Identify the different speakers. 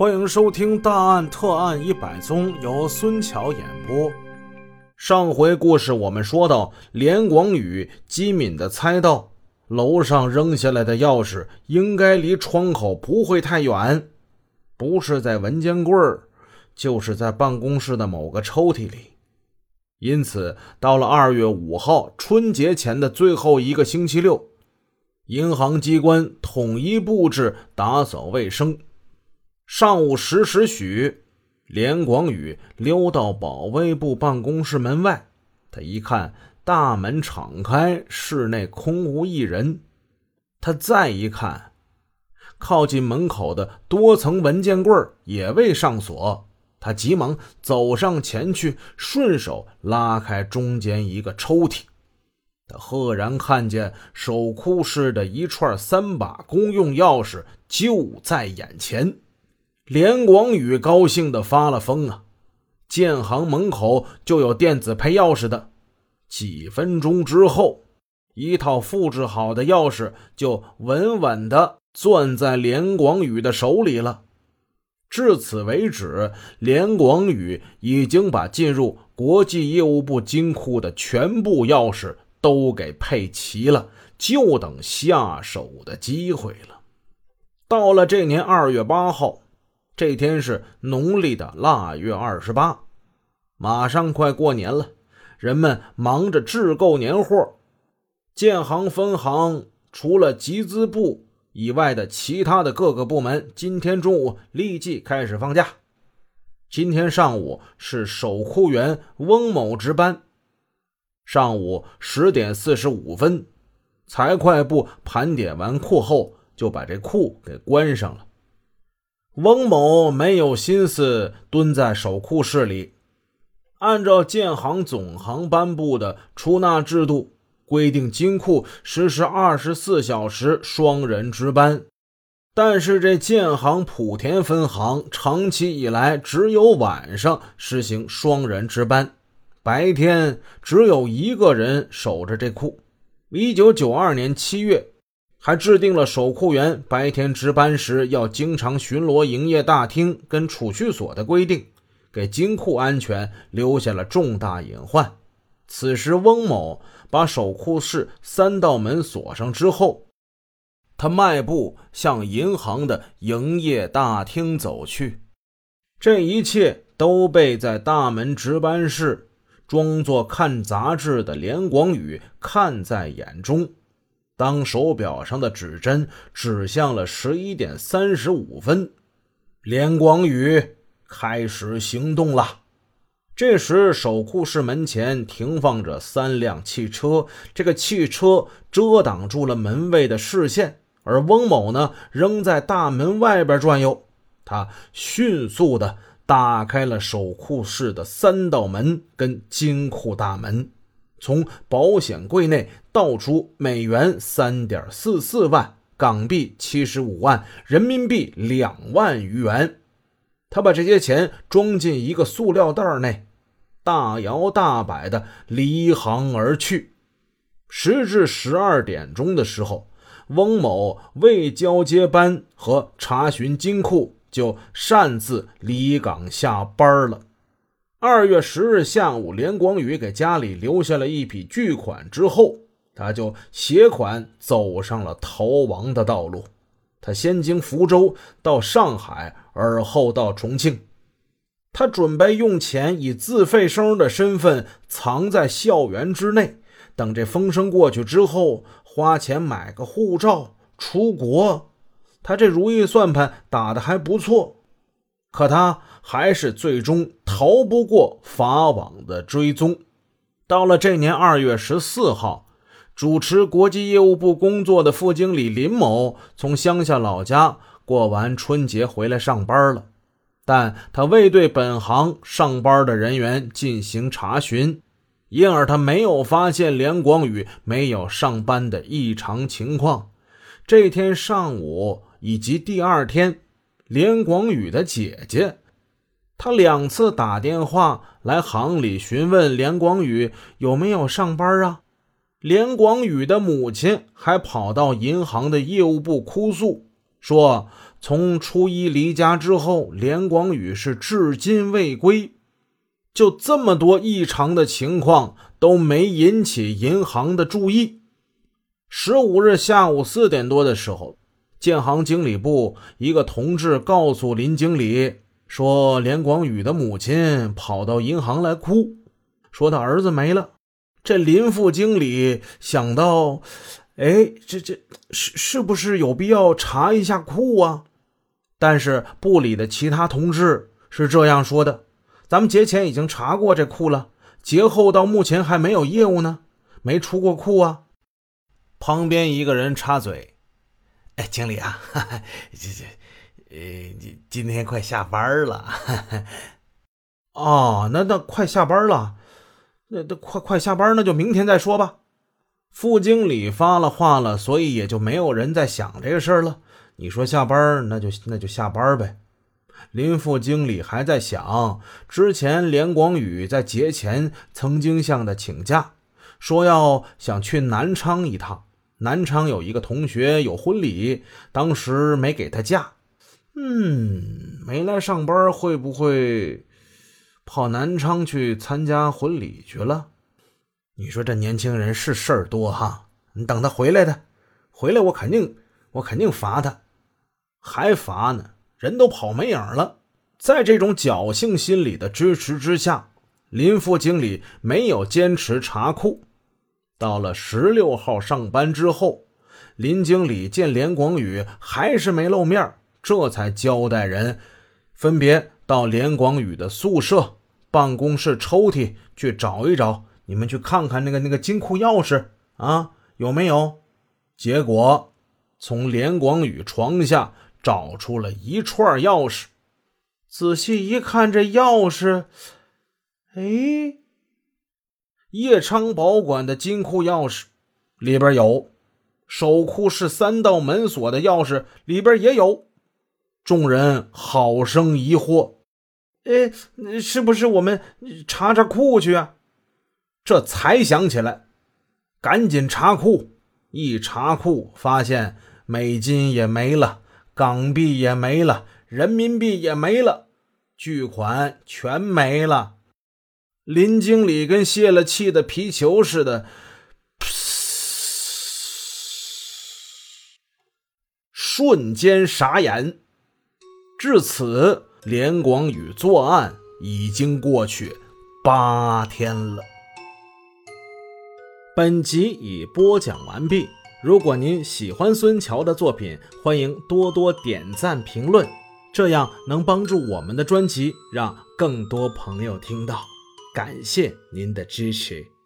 Speaker 1: 欢迎收听《大案特案一百宗》，由孙桥演播。上回故事我们说到，连广宇机敏的猜到楼上扔下来的钥匙应该离窗口不会太远，不是在文件柜儿，就是在办公室的某个抽屉里。因此，到了二月五号春节前的最后一个星期六。银行机关统一布置打扫卫生。上午十时许，连广宇溜到保卫部办公室门外，他一看大门敞开，室内空无一人。他再一看，靠近门口的多层文件柜也未上锁。他急忙走上前去，顺手拉开中间一个抽屉。他赫然看见守库室的一串三把公用钥匙就在眼前，连广宇高兴的发了疯啊！建行门口就有电子配钥匙的，几分钟之后，一套复制好的钥匙就稳稳的攥在连广宇的手里了。至此为止，连广宇已经把进入国际业务部金库的全部钥匙。都给配齐了，就等下手的机会了。到了这年二月八号，这天是农历的腊月二十八，马上快过年了，人们忙着制购年货。建行分行除了集资部以外的其他的各个部门，今天中午立即开始放假。今天上午是守库员翁某值班。上午十点四十五分，财会部盘点完库后，就把这库给关上了。翁某没有心思蹲在守库室里，按照建行总行颁布的出纳制度规定，金库实施二十四小时双人值班，但是这建行莆田分行长期以来只有晚上实行双人值班。白天只有一个人守着这库。一九九二年七月，还制定了守库员白天值班时要经常巡逻营业大厅跟储蓄所的规定，给金库安全留下了重大隐患。此时，翁某把守库室三道门锁上之后，他迈步向银行的营业大厅走去。这一切都被在大门值班室。装作看杂志的连广宇看在眼中。当手表上的指针指向了十一点三十五分，连广宇开始行动了。这时，守库室门前停放着三辆汽车，这个汽车遮挡住了门卫的视线，而翁某呢，仍在大门外边转悠。他迅速的。打开了守库室的三道门跟金库大门，从保险柜内倒出美元三点四四万、港币七十五万、人民币两万余元。他把这些钱装进一个塑料袋内，大摇大摆地离行而去。时至十二点钟的时候，翁某未交接班和查询金库。就擅自离岗下班了。二月十日下午，连广宇给家里留下了一笔巨款之后，他就携款走上了逃亡的道路。他先经福州到上海，而后到重庆。他准备用钱以自费生的身份藏在校园之内，等这风声过去之后，花钱买个护照出国。他这如意算盘打得还不错，可他还是最终逃不过法网的追踪。到了这年二月十四号，主持国际业务部工作的副经理林某从乡下老家过完春节回来上班了，但他未对本行上班的人员进行查询，因而他没有发现连广宇没有上班的异常情况。这天上午。以及第二天，连广宇的姐姐，她两次打电话来行里询问连广宇有没有上班啊。连广宇的母亲还跑到银行的业务部哭诉，说从初一离家之后，连广宇是至今未归。就这么多异常的情况都没引起银行的注意。十五日下午四点多的时候，建行经理部一个同志告诉林经理说，连广宇的母亲跑到银行来哭，说他儿子没了。这林副经理想到，哎，这这是是不是有必要查一下库啊？但是部里的其他同志是这样说的：“咱们节前已经查过这库了，节后到目前还没有业务呢，没出过库啊。”旁边一个人插嘴：“
Speaker 2: 哎，经理啊，哈 哈这这，呃，今今天快下班了。
Speaker 1: 哈 哦，那那快下班了，那那快快下班，那就明天再说吧。”副经理发了话了，所以也就没有人在想这个事儿了。你说下班，那就那就下班呗。林副经理还在想，之前连广宇在节前曾经向他请假，说要想去南昌一趟。南昌有一个同学有婚礼，当时没给他假。嗯，没来上班，会不会跑南昌去参加婚礼去了？你说这年轻人是事儿多哈。你等他回来的，回来我肯定我肯定罚他。还罚呢，人都跑没影了。在这种侥幸心理的支持之下，林副经理没有坚持查库。到了十六号上班之后，林经理见连广宇还是没露面，这才交代人分别到连广宇的宿舍、办公室抽屉去找一找。你们去看看那个那个金库钥匙啊，有没有？结果从连广宇床下。找出了一串钥匙，仔细一看，这钥匙，哎，叶昌保管的金库钥匙里边有，守库室三道门锁的钥匙里边也有。众人好生疑惑，哎，是不是我们查查库去啊？这才想起来，赶紧查库。一查库，发现美金也没了。港币也没了，人民币也没了，巨款全没了。林经理跟泄了气的皮球似的，瞬间傻眼。至此，连广宇作案已经过去八天了。本集已播讲完毕。如果您喜欢孙桥的作品，欢迎多多点赞评论，这样能帮助我们的专辑让更多朋友听到。感谢您的支持。